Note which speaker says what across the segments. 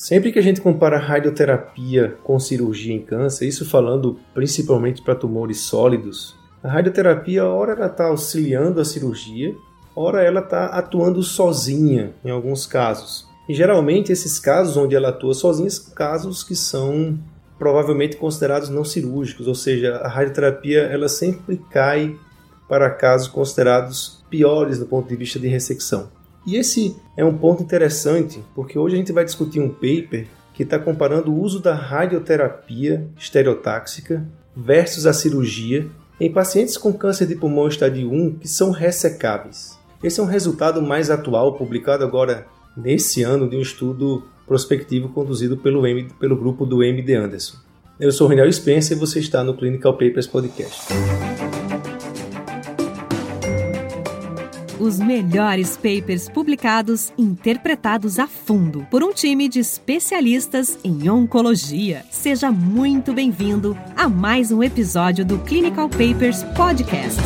Speaker 1: Sempre que a gente compara radioterapia com cirurgia em câncer, isso falando principalmente para tumores sólidos, a radioterapia, ora ela está auxiliando a cirurgia, ora ela está atuando sozinha em alguns casos. E geralmente esses casos onde ela atua sozinha são casos que são provavelmente considerados não cirúrgicos, ou seja, a radioterapia ela sempre cai para casos considerados piores do ponto de vista de ressecção. E esse é um ponto interessante, porque hoje a gente vai discutir um paper que está comparando o uso da radioterapia estereotáxica versus a cirurgia em pacientes com câncer de pulmão estádio 1 que são ressecáveis. Esse é um resultado mais atual, publicado agora nesse ano, de um estudo prospectivo conduzido pelo, M, pelo grupo do MD Anderson. Eu sou o Reniel Spencer e você está no Clinical Papers Podcast.
Speaker 2: Os melhores papers publicados, interpretados a fundo por um time de especialistas em oncologia. Seja muito bem-vindo a mais um episódio do Clinical Papers Podcast.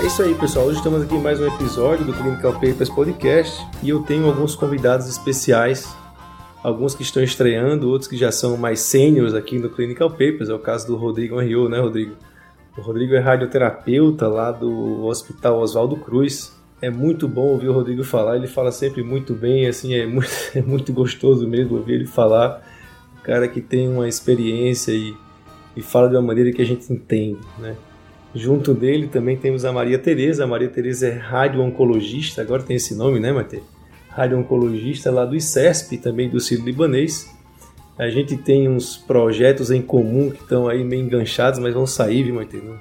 Speaker 1: É isso aí, pessoal. Hoje estamos aqui em mais um episódio do Clinical Papers Podcast e eu tenho alguns convidados especiais alguns que estão estreando, outros que já são mais sêniores aqui no Clinical Papers. É o caso do Rodrigo Henriot, né, Rodrigo? O Rodrigo é radioterapeuta lá do Hospital Oswaldo Cruz. É muito bom ouvir o Rodrigo falar, ele fala sempre muito bem, assim, é muito, é muito gostoso mesmo ouvir ele falar. O cara que tem uma experiência e, e fala de uma maneira que a gente entende, né? Junto dele também temos a Maria Tereza. A Maria Tereza é radio-oncologista, agora tem esse nome, né, Matheus? Radio-oncologista lá do ICESP, também do Ciro Libanês. A gente tem uns projetos em comum que estão aí meio enganchados, mas vão sair, viu, Maite? Não,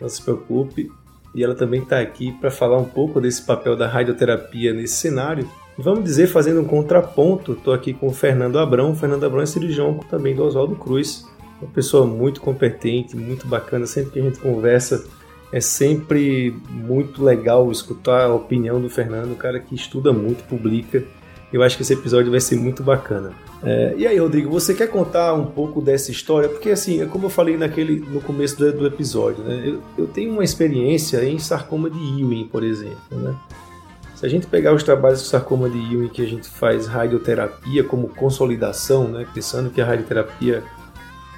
Speaker 1: não se preocupe. E ela também está aqui para falar um pouco desse papel da radioterapia nesse cenário. vamos dizer, fazendo um contraponto, estou aqui com o Fernando Abrão. O Fernando Abrão é cirurgião também do Oswaldo Cruz. Uma pessoa muito competente, muito bacana. Sempre que a gente conversa, é sempre muito legal escutar a opinião do Fernando, um cara que estuda muito, publica. Eu acho que esse episódio vai ser muito bacana. É, e aí, Rodrigo, você quer contar um pouco dessa história? Porque, assim, é como eu falei naquele, no começo do, do episódio, né? eu, eu, tenho uma experiência em sarcoma de Ewing, por exemplo. Né? Se a gente pegar os trabalhos de sarcoma de Ewing que a gente faz radioterapia como consolidação, né? pensando que a radioterapia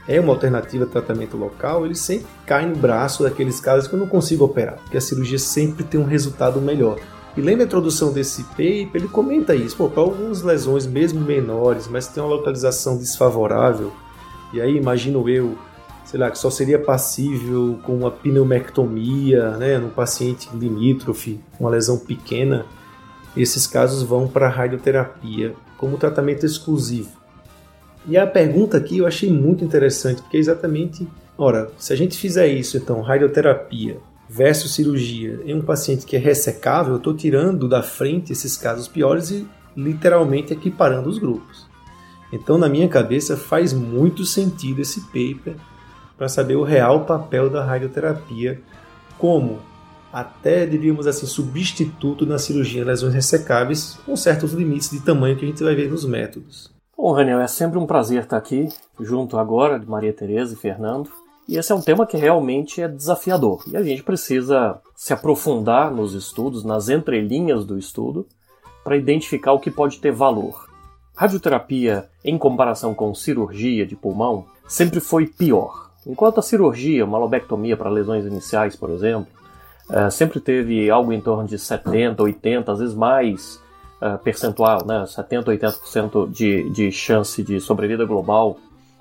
Speaker 1: é uma alternativa a tratamento local, ele sempre cai no braço daqueles casos que eu não consigo operar, porque a cirurgia sempre tem um resultado melhor. E lembra a introdução desse paper, ele comenta isso, para algumas lesões mesmo menores, mas tem uma localização desfavorável, e aí imagino eu, sei lá, que só seria passível com uma pneumectomia, né, num paciente limítrofe, uma lesão pequena, esses casos vão para a radioterapia como tratamento exclusivo. E a pergunta aqui eu achei muito interessante, porque é exatamente, ora, se a gente fizer isso, então, radioterapia versus cirurgia em um paciente que é ressecável, eu estou tirando da frente esses casos piores e literalmente equiparando os grupos. Então, na minha cabeça, faz muito sentido esse paper para saber o real papel da radioterapia como até diríamos assim substituto na cirurgia em lesões ressecáveis, com certos limites de tamanho que a gente vai ver nos métodos.
Speaker 3: Bom, Raniel, é sempre um prazer estar aqui, junto agora de Maria Tereza e Fernando. E esse é um tema que realmente é desafiador. E a gente precisa se aprofundar nos estudos, nas entrelinhas do estudo, para identificar o que pode ter valor. Radioterapia, em comparação com cirurgia de pulmão, sempre foi pior. Enquanto a cirurgia, uma lobectomia para lesões iniciais, por exemplo, eh, sempre teve algo em torno de 70, 80, às vezes mais uh, percentual, né, 70, 80% de, de chance de sobrevida global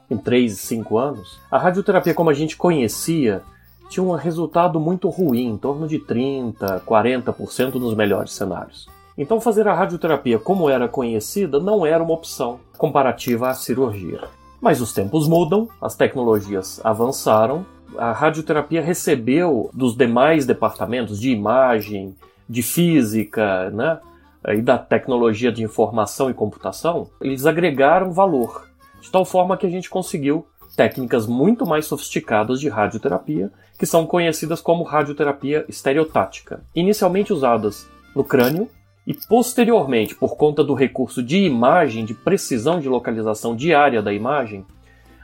Speaker 3: em 3, 5 anos, a radioterapia como a gente conhecia tinha um resultado muito ruim, em torno de 30, 40% nos melhores cenários. Então fazer a radioterapia como era conhecida não era uma opção comparativa à cirurgia. Mas os tempos mudam, as tecnologias avançaram, a radioterapia recebeu dos demais departamentos de imagem, de física, né, e da tecnologia de informação e computação, eles agregaram valor, de tal forma que a gente conseguiu técnicas muito mais sofisticadas de radioterapia, que são conhecidas como radioterapia estereotática, inicialmente usadas no crânio e posteriormente, por conta do recurso de imagem, de precisão de localização diária da imagem,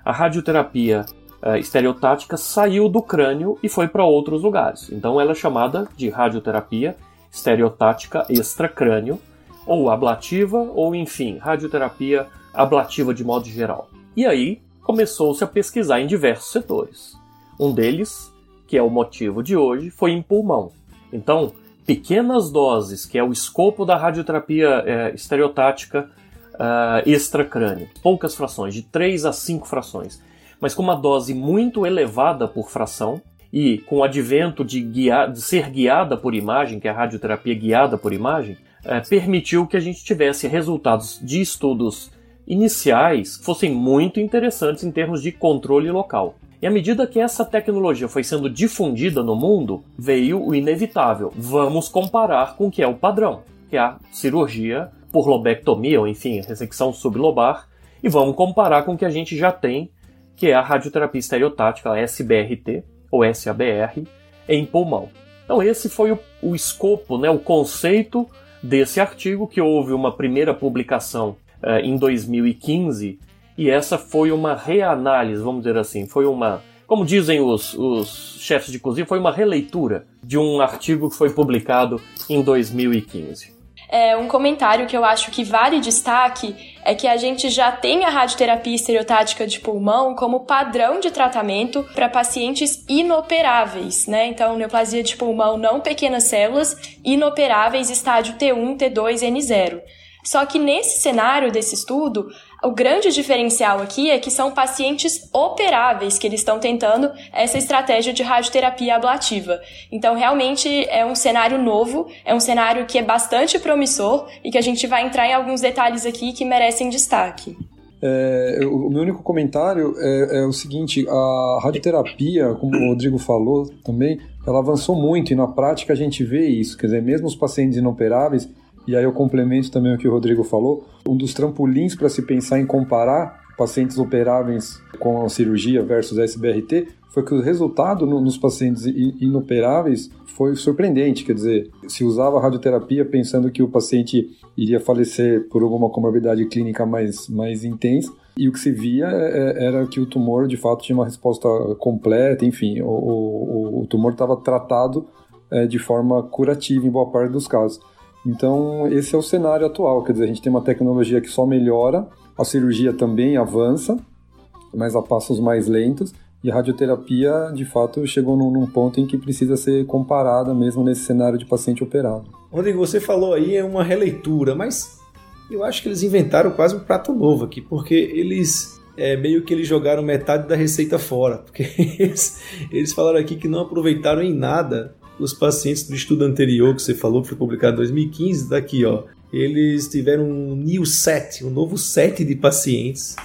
Speaker 3: a radioterapia uh, estereotática saiu do crânio e foi para outros lugares. Então ela é chamada de radioterapia estereotática extracrânio, ou ablativa, ou enfim, radioterapia ablativa de modo geral. E aí começou-se a pesquisar em diversos setores. Um deles, que é o motivo de hoje, foi em pulmão. Então, pequenas doses, que é o escopo da radioterapia é, estereotática uh, extracrânio, poucas frações, de 3 a 5 frações, mas com uma dose muito elevada por fração, e com o advento de, de ser guiada por imagem, que é a radioterapia guiada por imagem, é, permitiu que a gente tivesse resultados de estudos iniciais que fossem muito interessantes em termos de controle local. E à medida que essa tecnologia foi sendo difundida no mundo, veio o inevitável. Vamos comparar com o que é o padrão, que é a cirurgia por lobectomia, ou enfim, ressecção sublobar, e vamos comparar com o que a gente já tem, que é a radioterapia estereotática, a SBRT, ou SABR, em pulmão. Então esse foi o, o escopo, né, o conceito desse artigo, que houve uma primeira publicação uh, em 2015, e essa foi uma reanálise, vamos dizer assim, foi uma, como dizem os, os chefes de cozinha, foi uma releitura de um artigo que foi publicado em 2015
Speaker 4: é, um comentário que eu acho que vale destaque é que a gente já tem a radioterapia estereotática de pulmão como padrão de tratamento para pacientes inoperáveis, né? Então, neoplasia de pulmão não pequenas células, inoperáveis estágio T1, T2, N0. Só que nesse cenário desse estudo, o grande diferencial aqui é que são pacientes operáveis que eles estão tentando essa estratégia de radioterapia ablativa. Então, realmente é um cenário novo, é um cenário que é bastante promissor e que a gente vai entrar em alguns detalhes aqui que merecem destaque.
Speaker 5: É, o meu único comentário é, é, o seguinte: a radioterapia, como o Rodrigo falou também, ela avançou muito e na prática a gente vê isso. Quer dizer, mesmo os pacientes inoperáveis, e aí eu complemento também o que o Rodrigo falou. Um dos trampolins para se pensar em comparar pacientes operáveis com a cirurgia versus SBRT foi que o resultado no, nos pacientes inoperáveis foi surpreendente. Quer dizer, se usava radioterapia pensando que o paciente iria falecer por alguma comorbidade clínica mais, mais intensa, e o que se via é, é, era que o tumor de fato tinha uma resposta completa, enfim, o, o, o tumor estava tratado é, de forma curativa em boa parte dos casos. Então, esse é o cenário atual, quer dizer, a gente tem uma tecnologia que só melhora, a cirurgia também avança, mas a passos mais lentos, e a radioterapia, de fato, chegou num, num, ponto em que precisa ser comparada mesmo nesse cenário de paciente operado.
Speaker 1: Rodrigo, você falou aí é uma releitura, mas eu acho que eles inventaram quase um prato novo aqui, porque eles é, meio que eles jogaram metade da receita fora, porque eles, eles falaram aqui que não aproveitaram em nada os pacientes do estudo anterior que você falou, que foi publicado em 2015, daqui, ó, eles tiveram um new set, um novo set de pacientes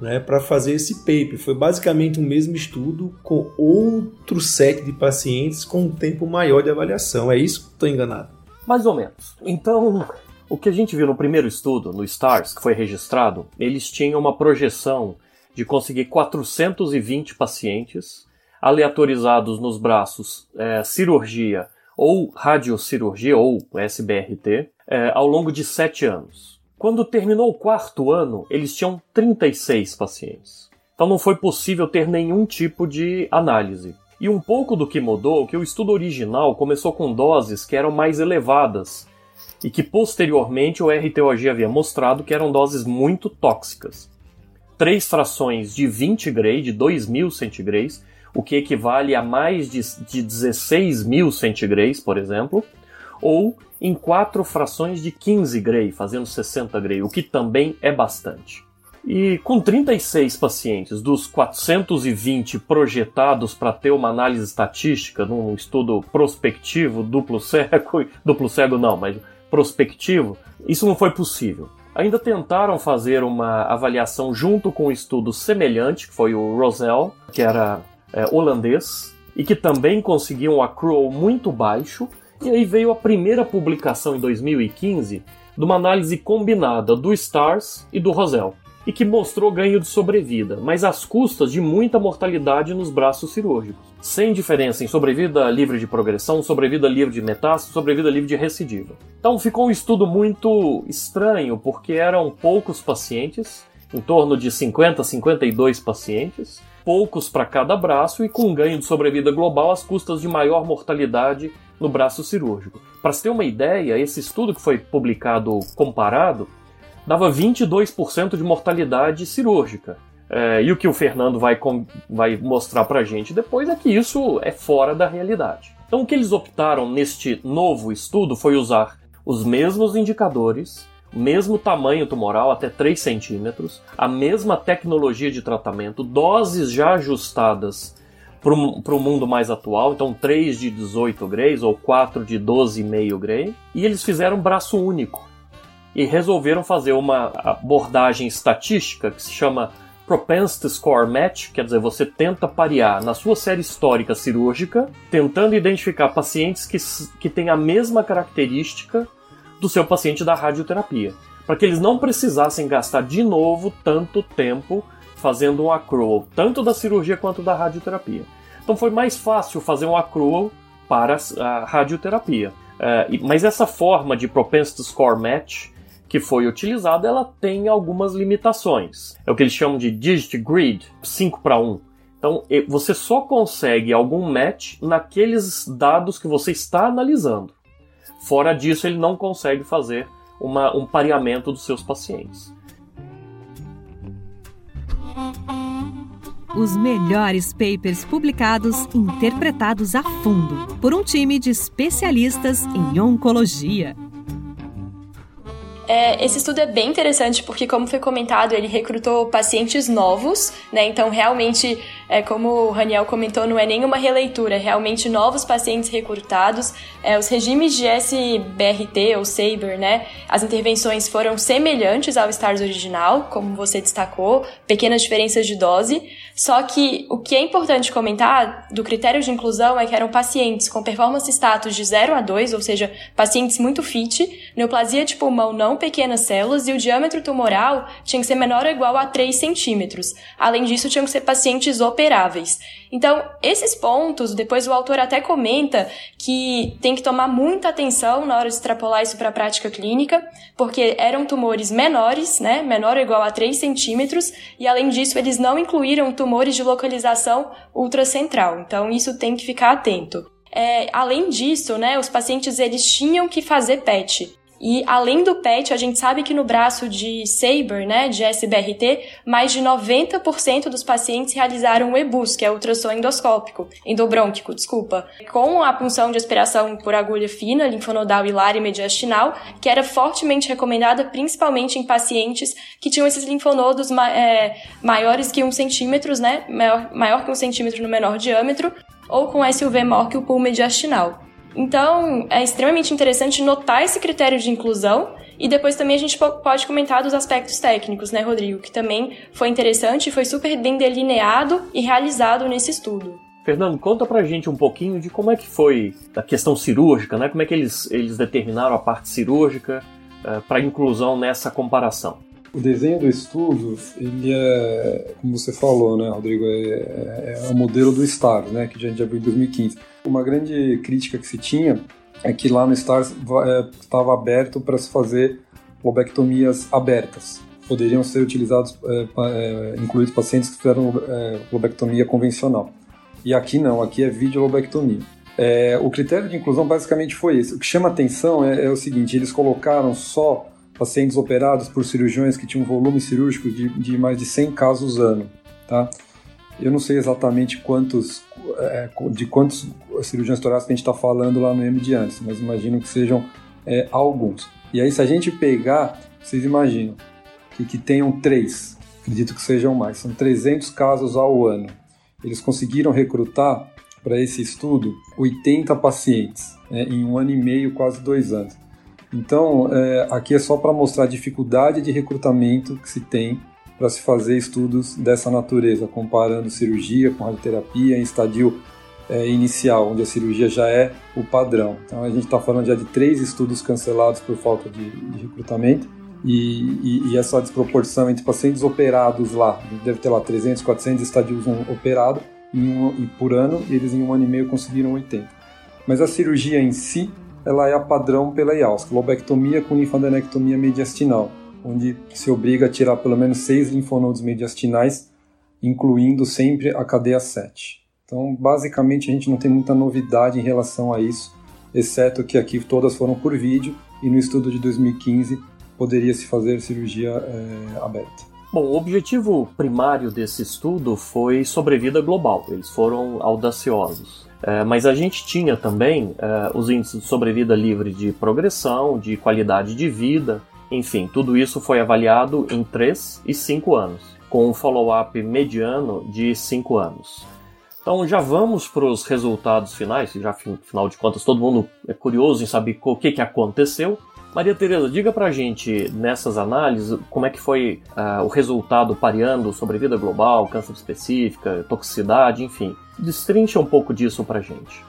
Speaker 1: né, para fazer esse paper. Foi basicamente o mesmo estudo com outro set de pacientes com um tempo maior de avaliação. É isso? Estou enganado?
Speaker 3: Mais ou menos. Então, o que a gente viu no primeiro estudo, no STARS, que foi registrado, eles tinham uma projeção de conseguir 420 pacientes aleatorizados nos braços é, cirurgia ou radiocirurgia, ou SBRT, é, ao longo de sete anos. Quando terminou o quarto ano, eles tinham 36 pacientes. Então não foi possível ter nenhum tipo de análise. E um pouco do que mudou, que o estudo original começou com doses que eram mais elevadas e que posteriormente o RTOG havia mostrado que eram doses muito tóxicas. Três frações de 20 Gray, de 2000 centigrays, o que equivale a mais de, de 16 mil centigrays, por exemplo, ou em quatro frações de 15 Gray, fazendo 60 Gray, o que também é bastante. E com 36 pacientes dos 420 projetados para ter uma análise estatística num estudo prospectivo, duplo cego, duplo cego não, mas prospectivo, isso não foi possível. Ainda tentaram fazer uma avaliação junto com um estudo semelhante, que foi o Rosell, que era é, holandês e que também conseguiu um accrual muito baixo. E aí veio a primeira publicação em 2015 de uma análise combinada do STARS e do Rosell, e que mostrou ganho de sobrevida, mas às custas de muita mortalidade nos braços cirúrgicos, sem diferença em sobrevida livre de progressão, sobrevida livre de metástase, sobrevida livre de recidiva. Então ficou um estudo muito estranho, porque eram poucos pacientes, em torno de 50 52 pacientes, poucos para cada braço e com ganho de sobrevida global às custas de maior mortalidade no braço cirúrgico. Para se ter uma ideia, esse estudo que foi publicado comparado dava 22% de mortalidade cirúrgica. É, e o que o Fernando vai, vai mostrar para a gente depois é que isso é fora da realidade. Então, o que eles optaram neste novo estudo foi usar os mesmos indicadores, mesmo tamanho tumoral, até 3 centímetros, a mesma tecnologia de tratamento, doses já ajustadas para o mundo mais atual, então 3 de 18 grays ou 4 de 12,5 gray, e eles fizeram braço único e resolveram fazer uma abordagem estatística que se chama Propensity Score Match, quer dizer, você tenta parear na sua série histórica cirúrgica, tentando identificar pacientes que, que têm a mesma característica do seu paciente da radioterapia, para que eles não precisassem gastar de novo tanto tempo fazendo um accrual, tanto da cirurgia quanto da radioterapia. Então foi mais fácil fazer um accrual para a radioterapia. Uh, mas essa forma de propensity score match que foi utilizada, ela tem algumas limitações. É o que eles chamam de digit grid, 5 para 1. Então, você só consegue algum match naqueles dados que você está analisando. Fora disso, ele não consegue fazer uma, um pareamento dos seus pacientes.
Speaker 2: Os melhores papers publicados interpretados a fundo por um time de especialistas em oncologia.
Speaker 4: É, esse estudo é bem interessante porque, como foi comentado, ele recrutou pacientes novos, né? Então, realmente, é, como o Raniel comentou, não é nenhuma releitura, é realmente novos pacientes recrutados. É, os regimes de SBRT ou SABR, né? As intervenções foram semelhantes ao STARS original, como você destacou, pequenas diferenças de dose. Só que o que é importante comentar do critério de inclusão é que eram pacientes com performance status de 0 a 2, ou seja, pacientes muito fit, neoplasia de pulmão não pequenas células e o diâmetro tumoral tinha que ser menor ou igual a 3 centímetros. Além disso, tinham que ser pacientes operáveis. Então, esses pontos, depois o autor até comenta que tem que tomar muita atenção na hora de extrapolar isso para a prática clínica, porque eram tumores menores, né, menor ou igual a 3 centímetros, e além disso, eles não incluíram tumores de localização ultracentral. Então, isso tem que ficar atento. É, além disso, né, os pacientes eles tinham que fazer PET. E além do PET, a gente sabe que no braço de Saber, né, de SBRT, mais de 90% dos pacientes realizaram o EBUS, que é ultrassom endoscópico, endobrônquico, desculpa, com a punção de aspiração por agulha fina, linfonodal hilar e mediastinal, que era fortemente recomendada principalmente em pacientes que tinham esses linfonodos é, maiores que um centímetro, né, maior, maior que um centímetro no menor diâmetro, ou com SUV maior que o pulmo mediastinal. Então, é extremamente interessante notar esse critério de inclusão e depois também a gente pode comentar dos aspectos técnicos, né, Rodrigo? Que também foi interessante e foi super bem delineado e realizado nesse estudo.
Speaker 3: Fernando, conta pra gente um pouquinho de como é que foi a questão cirúrgica, né? Como é que eles, eles determinaram a parte cirúrgica uh, para inclusão nessa comparação?
Speaker 5: O desenho do estudo, ele é, como você falou, né, Rodrigo, é, é, é o modelo do STAR, né, que a gente já viu em 2015. Uma grande crítica que se tinha é que lá no STAR estava é, aberto para se fazer lobectomias abertas. Poderiam ser utilizados, é, é, incluídos pacientes que fizeram é, lobectomia convencional. E aqui não, aqui é videolobectomia. É, o critério de inclusão basicamente foi esse. O que chama atenção é, é o seguinte: eles colocaram só pacientes operados por cirurgiões que tinham volume cirúrgico de, de mais de 100 casos ano, tá? Eu não sei exatamente quantos, é, de quantos cirurgiões torácicos a gente está falando lá no M de antes, mas imagino que sejam é, alguns. E aí, se a gente pegar, vocês imaginam que, que tenham três, acredito que sejam mais, são 300 casos ao ano. Eles conseguiram recrutar para esse estudo 80 pacientes né, em um ano e meio, quase dois anos. Então, é, aqui é só para mostrar a dificuldade de recrutamento que se tem para se fazer estudos dessa natureza, comparando cirurgia com radioterapia em estadio é, inicial, onde a cirurgia já é o padrão. Então, a gente está falando já de três estudos cancelados por falta de, de recrutamento. E, e, e, essa desproporção entre pacientes operados lá, deve ter lá 300, 400 estadios operados um, por ano, e eles em um ano e meio conseguiram 80. Mas a cirurgia em si ela é a padrão pela IAUSC, lobectomia com linfadenectomia mediastinal, onde se obriga a tirar pelo menos seis linfonodos mediastinais incluindo sempre a cadeia 7. Então, basicamente, a gente não tem muita novidade em relação a isso, exceto que aqui todas foram por vídeo e no estudo de 2015 poderia se fazer cirurgia é, aberta.
Speaker 3: Bom, o objetivo primário desse estudo foi sobrevida global. Eles foram audaciosos. É, mas a gente tinha também é, os índices de sobrevida livre de progressão, de qualidade de vida, enfim, tudo isso foi avaliado em 3 e 5 anos, com um follow-up mediano de 5 anos. Então já vamos para os resultados finais, já afinal de contas todo mundo é curioso em saber o que, que aconteceu. Maria Tereza, diga pra gente nessas análises como é que foi uh, o resultado pareando sobre vida global, câncer específica, toxicidade, enfim. Destrincha um pouco disso pra gente.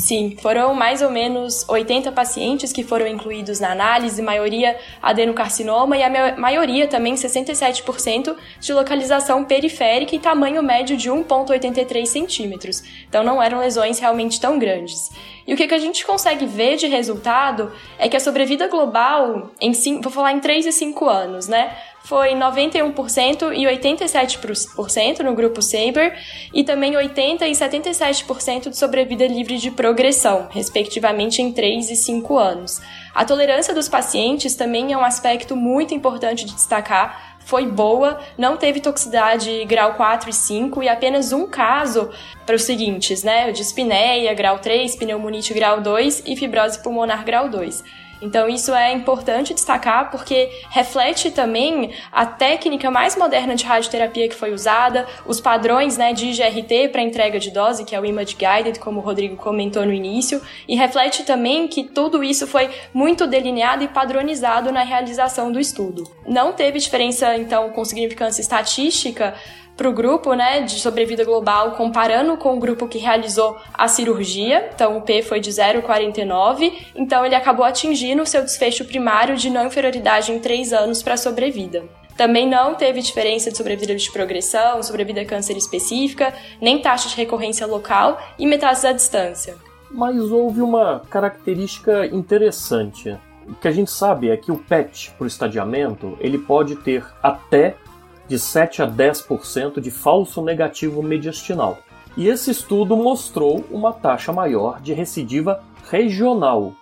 Speaker 4: Sim, foram mais ou menos 80 pacientes que foram incluídos na análise, maioria adenocarcinoma e a maioria também, 67%, de localização periférica e tamanho médio de 1,83 centímetros. Então não eram lesões realmente tão grandes. E o que, a gente consegue ver de resultado é que a sobrevida global, em vou falar em 3 e 5 anos, né? Foi 91% e 87% no grupo Saber e também 80% e 77% de sobrevida livre de progressão, respectivamente em 3 e 5 anos. A tolerância dos pacientes também é um aspecto muito importante de destacar. Foi boa, não teve toxicidade grau 4 e 5 e apenas um caso para os seguintes, né? De espineia grau 3, pneumonite grau 2 e fibrose pulmonar grau 2. Então isso é importante destacar porque reflete também a técnica mais moderna de radioterapia que foi usada, os padrões né, de IGRT para entrega de dose, que é o Image Guided, como o Rodrigo comentou no início, e reflete também que tudo isso foi muito delineado e padronizado na realização do estudo. Não teve diferença, então, com significância estatística para o grupo né, de sobrevida global, comparando com o grupo que realizou a cirurgia. Então, o P foi de 0,49. Então, ele acabou atingindo o seu desfecho primário de não inferioridade em 3 anos para a sobrevida. Também não teve diferença de sobrevida de progressão, sobrevida câncer específica, nem taxa de recorrência local e metástase à distância.
Speaker 3: Mas houve uma característica interessante. O que a gente sabe é que o PET, por estadiamento, ele pode ter até de 7 a 10% de falso negativo mediastinal. E esse estudo mostrou uma taxa maior de recidiva regional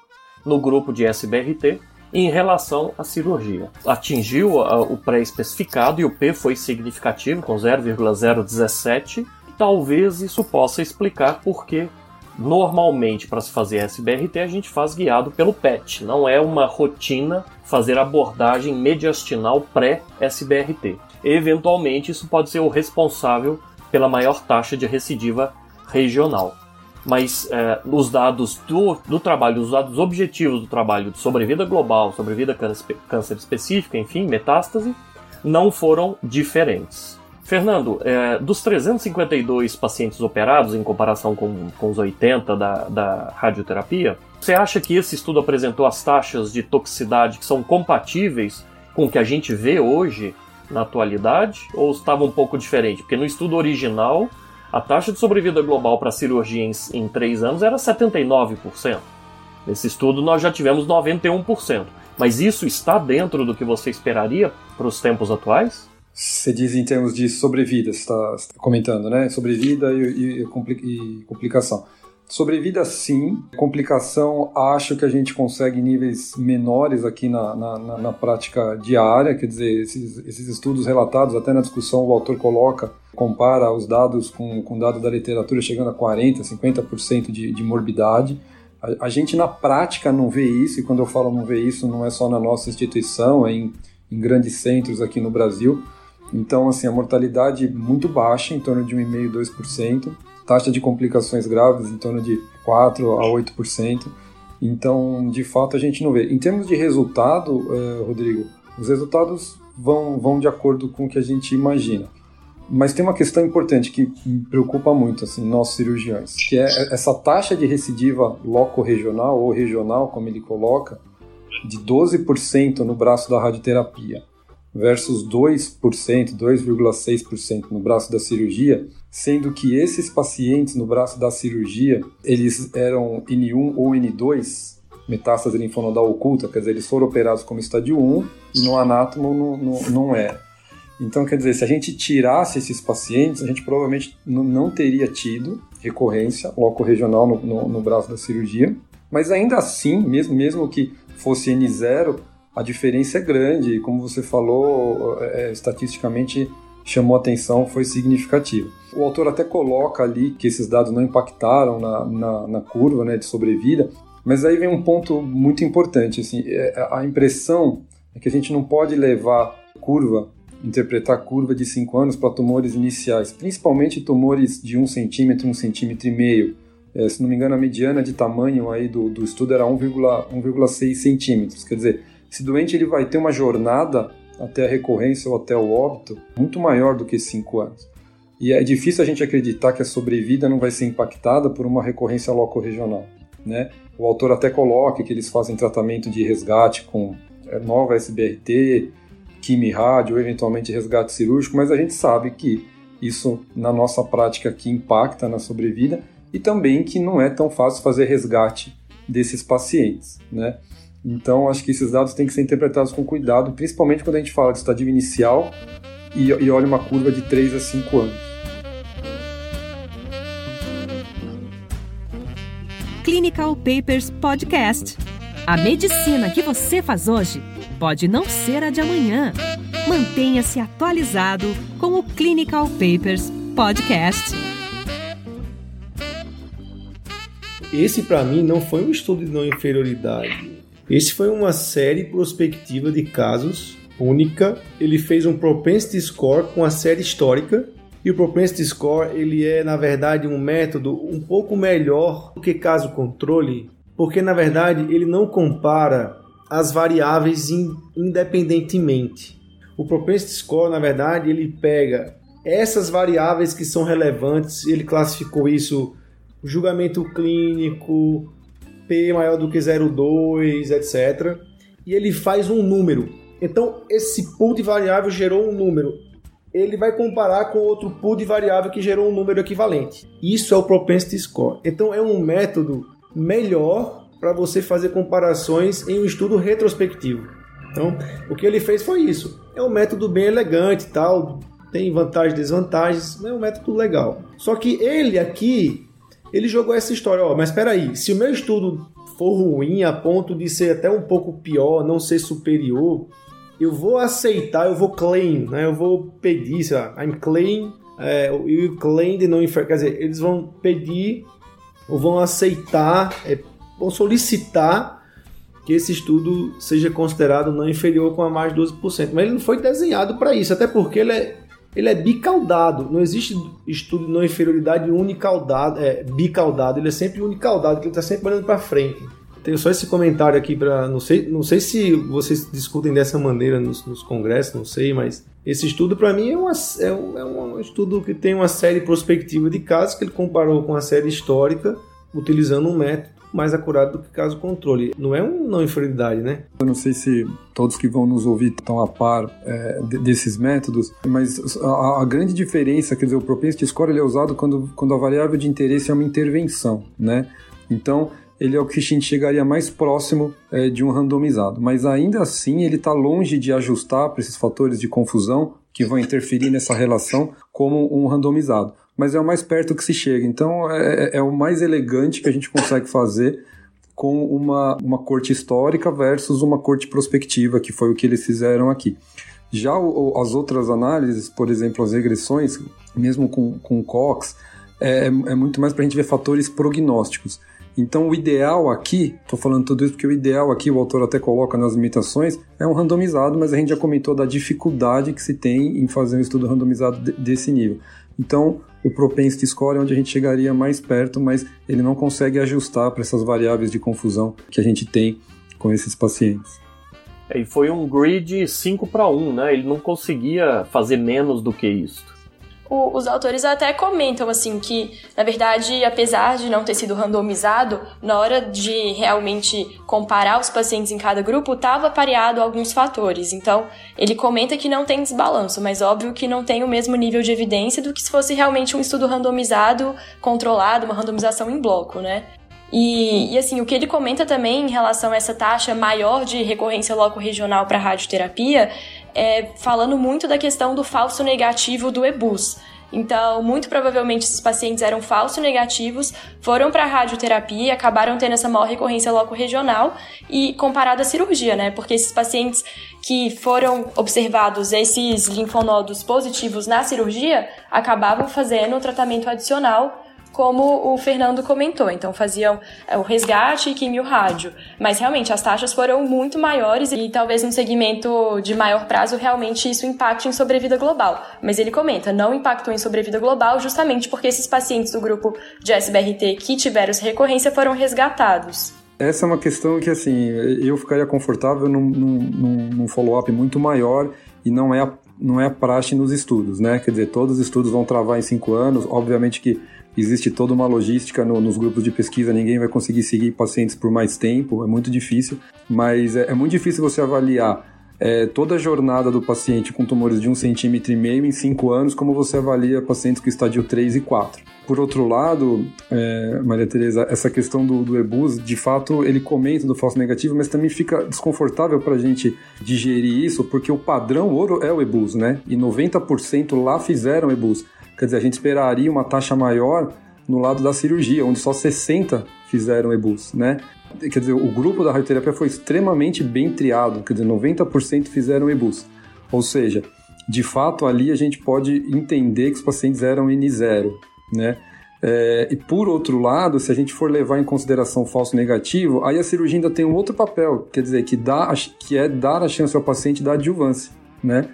Speaker 3: no grupo de SBRT em relação à cirurgia. Atingiu o pré-especificado e o P foi significativo, com 0,017. Talvez isso possa explicar por que normalmente para se fazer SBRT a gente faz guiado pelo PET. Não é uma rotina fazer abordagem mediastinal pré-SBRT eventualmente isso pode ser o responsável pela maior taxa de recidiva regional. Mas é, os dados do, do trabalho, os dados objetivos do trabalho de sobrevida global, sobrevida câncer, câncer específico, enfim, metástase, não foram diferentes. Fernando, é, dos 352 pacientes operados em comparação com, com os 80 da, da radioterapia, você acha que esse estudo apresentou as taxas de toxicidade que são compatíveis com o que a gente vê hoje na atualidade ou estava um pouco diferente? Porque no estudo original, a taxa de sobrevida global para cirurgia em, em 3 anos era 79%. Nesse estudo nós já tivemos 91%. Mas isso está dentro do que você esperaria para os tempos atuais?
Speaker 5: Você diz em termos de sobrevida, está tá comentando, né? Sobrevida e, e, e complicação. Sobrevida sim, complicação acho que a gente consegue níveis menores aqui na, na, na, na prática diária, quer dizer, esses, esses, estudos relatados, até na discussão o autor coloca, compara os dados com, com dados da literatura chegando a 40%, 50% de, de morbidade. A, a, gente na prática não vê isso, e quando eu falo não vê isso, não é só na nossa instituição, é em, em grandes centros aqui no Brasil. Então, assim, a mortalidade muito baixa, em torno de 1,5%, 2% taxa de complicações graves em torno de 4 a 8%. Então, de fato, a gente não vê. Em termos de resultado, eh, Rodrigo, os resultados vão, vão de acordo com o que a gente imagina. Mas tem uma questão importante que me preocupa muito, assim, nós cirurgiões, que é essa taxa de recidiva loco-regional ou regional, como ele coloca, de 12% no braço da radioterapia versus 2%, 2,6% no braço da cirurgia, sendo que esses pacientes no braço da cirurgia, eles eram N1 ou N2, metástase linfonodal oculta, quer dizer, eles foram operados como estádio 1 e no anátomo não, não, não é. Então, quer dizer, se a gente tirasse esses pacientes, a gente provavelmente não teria tido recorrência local regional no, no, no, braço da cirurgia. Mas ainda assim, mesmo, mesmo que fosse N0, a diferença é grande. Como você falou, é, estatisticamente chamou atenção, foi significativo. O autor até coloca ali que esses dados não impactaram na, na, na curva né, de sobrevida, mas aí vem um ponto muito importante. Assim, é, a impressão é que a gente não pode levar curva interpretar curva de 5 anos para tumores iniciais, principalmente tumores de 1 um centímetro, 1 um centímetro e meio. É, se não me engano, a mediana de tamanho aí do, do estudo era 1,6 centímetros. Quer dizer, esse doente ele vai ter uma jornada até a recorrência ou até o óbito muito maior do que 5 anos. E é difícil a gente acreditar que a sobrevida não vai ser impactada por uma recorrência loco-regional. Né? O autor até coloca que eles fazem tratamento de resgate com é, nova SBRT, quimio-rádio ou eventualmente resgate cirúrgico, mas a gente sabe que isso na nossa prática aqui impacta na sobrevida e também que não é tão fácil fazer resgate desses pacientes, né? Então, acho que esses dados têm que ser interpretados com cuidado, principalmente quando a gente fala de estadio inicial e, e olha uma curva de 3 a 5 anos.
Speaker 2: Clinical Papers Podcast. A medicina que você faz hoje pode não ser a de amanhã. Mantenha-se atualizado com o Clinical Papers Podcast.
Speaker 1: Esse, para mim, não foi um estudo de não inferioridade. Esse foi uma série prospectiva de casos única. Ele fez um propensity score com a série histórica e o propensity score ele é na verdade um método um pouco melhor do que caso controle, porque na verdade ele não compara as variáveis independentemente. O propensity score, na verdade, ele pega essas variáveis que são relevantes, ele classificou isso julgamento clínico, P maior do que 0,2, etc. E ele faz um número. Então, esse pool de variável gerou um número. Ele vai comparar com outro pool de variável que gerou um número equivalente. Isso é o propensity score. Então, é um método melhor para você fazer comparações em um estudo retrospectivo. Então, o que ele fez foi isso. É um método bem elegante, tal, tem vantagens e desvantagens, é um método legal. Só que ele aqui, ele jogou essa história, ó, mas espera aí, se o meu estudo for ruim a ponto de ser até um pouco pior, não ser superior, eu vou aceitar, eu vou claim, né? Eu vou pedir, sei lá, I'm claim, é, you claim de não quer dizer, eles vão pedir ou vão aceitar é, vão solicitar que esse estudo seja considerado não inferior com a mais de 12%. Mas ele não foi desenhado para isso, até porque ele é, ele é bicaudado. Não existe estudo de inferioridade unicaudado, é, bicaudado. Ele é sempre unicaudado, que ele está sempre olhando para frente. Tenho só esse comentário aqui para não sei, não sei se vocês discutem dessa maneira nos, nos congressos, não sei, mas esse estudo para mim é, uma, é, um, é um estudo que tem uma série prospectiva de casos que ele comparou com a série histórica, utilizando um método mais acurado do que caso controle. Não é uma não inferioridade, né?
Speaker 5: Eu não sei se todos que vão nos ouvir estão a par é, desses métodos, mas a, a, grande diferença, quer dizer, o propensity score ele é usado quando, quando a variável de interesse é uma intervenção, né? Então, ele é o que a gente chegaria mais próximo é, de um randomizado. Mas ainda assim, ele está longe de ajustar para esses fatores de confusão que vão interferir nessa relação como um randomizado mas é o mais perto que se chega. Então é, é, é o mais elegante que a gente consegue fazer com uma, uma corte histórica versus uma corte prospectiva, que foi o que eles fizeram aqui. Já o, as outras análises, por exemplo, as regressões, mesmo com, com COX, é, é muito mais para a gente ver fatores prognósticos. Então, o ideal aqui, estou falando tudo isso porque o ideal aqui, o autor até coloca nas limitações, é um randomizado, mas a gente já comentou da dificuldade que se tem em fazer um estudo randomizado desse nível. Então, o propensity score é onde a gente chegaria mais perto, mas ele não consegue ajustar para essas variáveis de confusão que a gente tem com esses pacientes.
Speaker 3: É, e foi um grid 5 para 1, né? Ele não conseguia fazer menos do que isso
Speaker 4: o, os autores até comentam assim que, na verdade, apesar de não ter sido randomizado, na hora de realmente comparar os pacientes em cada grupo, estava pareado alguns fatores. Então, ele comenta que não tem desbalanço, mas óbvio que não tem o mesmo nível de evidência do que se fosse realmente um estudo randomizado, controlado, uma randomização em bloco, né? E, e, assim, o que ele comenta também em relação a essa taxa maior de recorrência loco regional para radioterapia é, falando muito da questão do falso negativo do EBUS. Então, muito provavelmente esses pacientes eram falso negativos, foram para a radioterapia e acabaram tendo essa maior recorrência loco regional e comparado à cirurgia, né? Porque esses pacientes que foram observados esses linfonodos positivos na cirurgia acabavam fazendo o tratamento adicional como o Fernando comentou. Então faziam é, o resgate e quimio rádio. Mas realmente as taxas foram muito maiores e talvez no segmento de maior prazo realmente isso impacte em sobrevida global. Mas ele comenta, não impactou em sobrevida global justamente porque esses pacientes do grupo de SBRT que tiveram recorrência foram resgatados.
Speaker 5: Essa é uma questão que, assim, eu ficaria confortável num, num, num follow-up muito maior e não é, a, não é a praxe nos estudos, né? Quer dizer, todos os estudos vão travar em cinco anos. Obviamente que existe toda uma logística no, nos grupos de pesquisa, ninguém vai conseguir seguir pacientes por mais tempo, é muito difícil, mas é, é muito difícil você avaliar é, toda a jornada do paciente com tumores de 1,5 centímetro em 5 anos, como você avalia pacientes com estádio 3 e 4. Por outro lado, é, Maria Tereza, essa questão do, do EBUS, de fato, ele comenta do falso negativo, mas também fica desconfortável para a gente digerir isso, porque o padrão ouro é o EBUS, né? E 90% lá fizeram EBUS. Quer dizer, a gente esperaria uma taxa maior no lado da cirurgia, onde só 60 fizeram EBUS, né? Quer dizer, o grupo da radioterapia foi extremamente bem triado, quer dizer, 90% fizeram EBUS. Ou seja, de fato ali a gente pode entender que os pacientes eram N0, né? É, e por outro lado, se a gente for levar em consideração falso negativo, aí a cirurgia ainda tem um outro papel, quer dizer, que, dá, que é dar a chance ao paciente da adjuvância, né?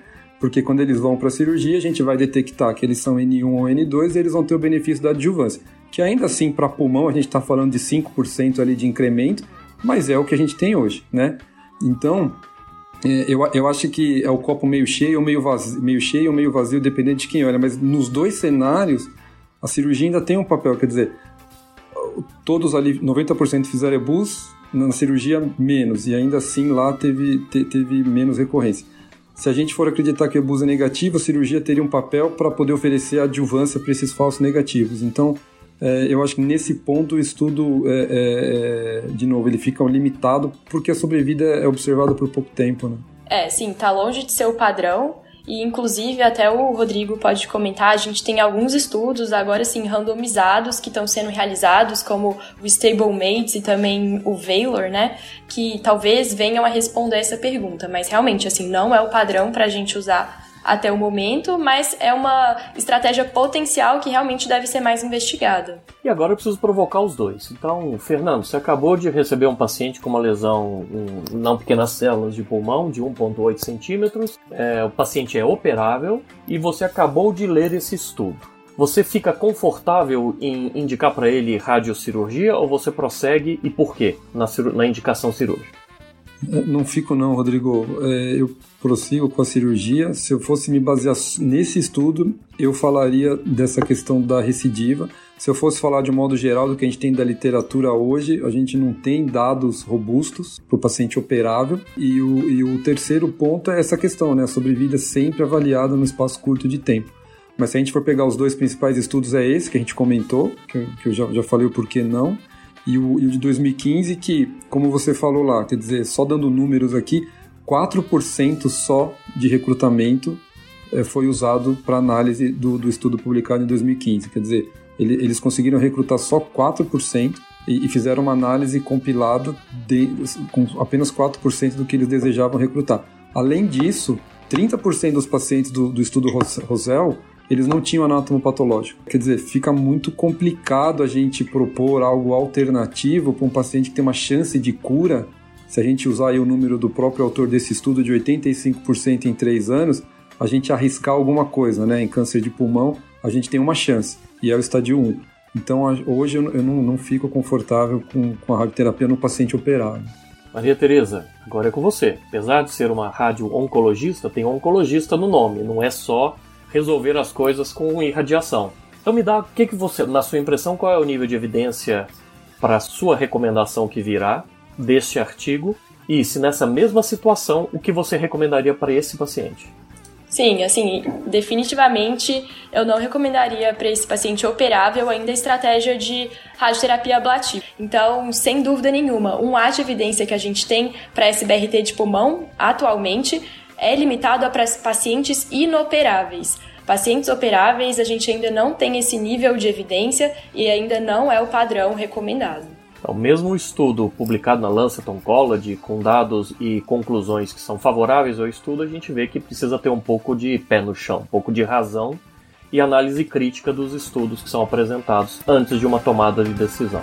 Speaker 5: Porque quando eles vão para a cirurgia, a gente vai detectar que eles são N1 ou N2 e eles vão ter o benefício da adjuvância, que ainda assim para pulmão a gente está falando de 5% ali de incremento, mas é o que a gente tem hoje, né? Então, é, eu, eu acho que é o copo meio cheio ou meio vazio, meio cheio ou meio vazio, dependendo de quem olha, mas nos dois cenários, a cirurgia ainda tem um papel, quer dizer, todos ali, 90% fizeram EBUS, na cirurgia menos, e ainda assim lá teve, te, teve menos recorrência. Se a gente for acreditar que o EBUS é negativo, a cirurgia teria um papel para poder oferecer adjuvância para esses falsos negativos. Então, é, eu acho que nesse ponto o estudo, é, é, é, de novo, ele fica limitado porque a sobrevida é observada por pouco tempo. Né?
Speaker 4: É, sim, tá longe de ser o padrão, e, inclusive, até o Rodrigo pode comentar, a gente tem alguns estudos, agora sim, randomizados, que estão sendo realizados, como o Stablemates e também o Valor, né? Que talvez venham a responder essa pergunta. Mas, realmente, assim, não é o padrão para a gente usar até o momento, mas é uma estratégia potencial que realmente deve ser mais investigada.
Speaker 3: E agora eu preciso provocar os dois. Então, Fernando, você acabou de receber um paciente com uma lesão em não pequenas células de pulmão de 1,8 centímetros. É, o paciente é operável e você acabou de ler esse estudo. Você fica confortável em indicar para ele radiocirurgia ou você prossegue e por quê na, na indicação cirúrgica?
Speaker 5: Não fico não, Rodrigo. É, eu prossigo com a cirurgia. Se eu fosse me basear nesse estudo, eu falaria dessa questão da recidiva. Se eu fosse falar de um modo geral do que a gente tem da literatura hoje, a gente não tem dados robustos para o paciente operável. E o, e o terceiro ponto é essa questão, né? A sobrevida sempre avaliada no espaço curto de tempo. Mas se a gente for pegar os dois principais estudos, é esse que a gente comentou, que, que eu já, já falei o porquê não e o, e o de 2015, que, como você falou lá, quer dizer, só dando números aqui, 4% só de recrutamento é, foi usado para análise do, do estudo publicado em 2015. Quer dizer, ele, eles conseguiram recrutar só 4% e, e fizeram uma análise compilada de, com apenas 4% do que eles desejavam recrutar. Além disso, 30% dos pacientes do, do estudo Rosell eles não tinham anátomo patológico. Quer dizer, fica muito complicado a gente propor algo alternativo para um paciente que tem uma chance de cura. Se a gente usar o número do próprio autor desse estudo de 85% em 3 anos, a gente arriscar alguma coisa, né? Em câncer de pulmão, a gente tem uma chance, e é o estádio 1. Então, hoje eu não, não fico confortável com, com a radioterapia no paciente operado.
Speaker 3: Maria Tereza, agora é com você. Apesar de ser uma radio-oncologista, tem oncologista no nome, não é só resolver as coisas com irradiação. Então me dá o que, que você, na sua impressão, qual é o nível de evidência para a sua recomendação que virá deste artigo e se nessa mesma situação o que você recomendaria para esse paciente?
Speaker 4: Sim, assim, definitivamente eu não recomendaria para esse paciente operável ainda a estratégia de radioterapia ablativa. Então, sem dúvida nenhuma, um A de evidência que a gente tem para SBRT de pulmão atualmente é limitado a pacientes inoperáveis. Pacientes operáveis, a gente ainda não tem esse nível de evidência e ainda não é o padrão recomendado.
Speaker 3: O então, mesmo estudo publicado na Lancet Oncology, com dados e conclusões que são favoráveis ao estudo, a gente vê que precisa ter um pouco de pé no chão, um pouco de razão e análise crítica dos estudos que são apresentados antes de uma tomada de decisão.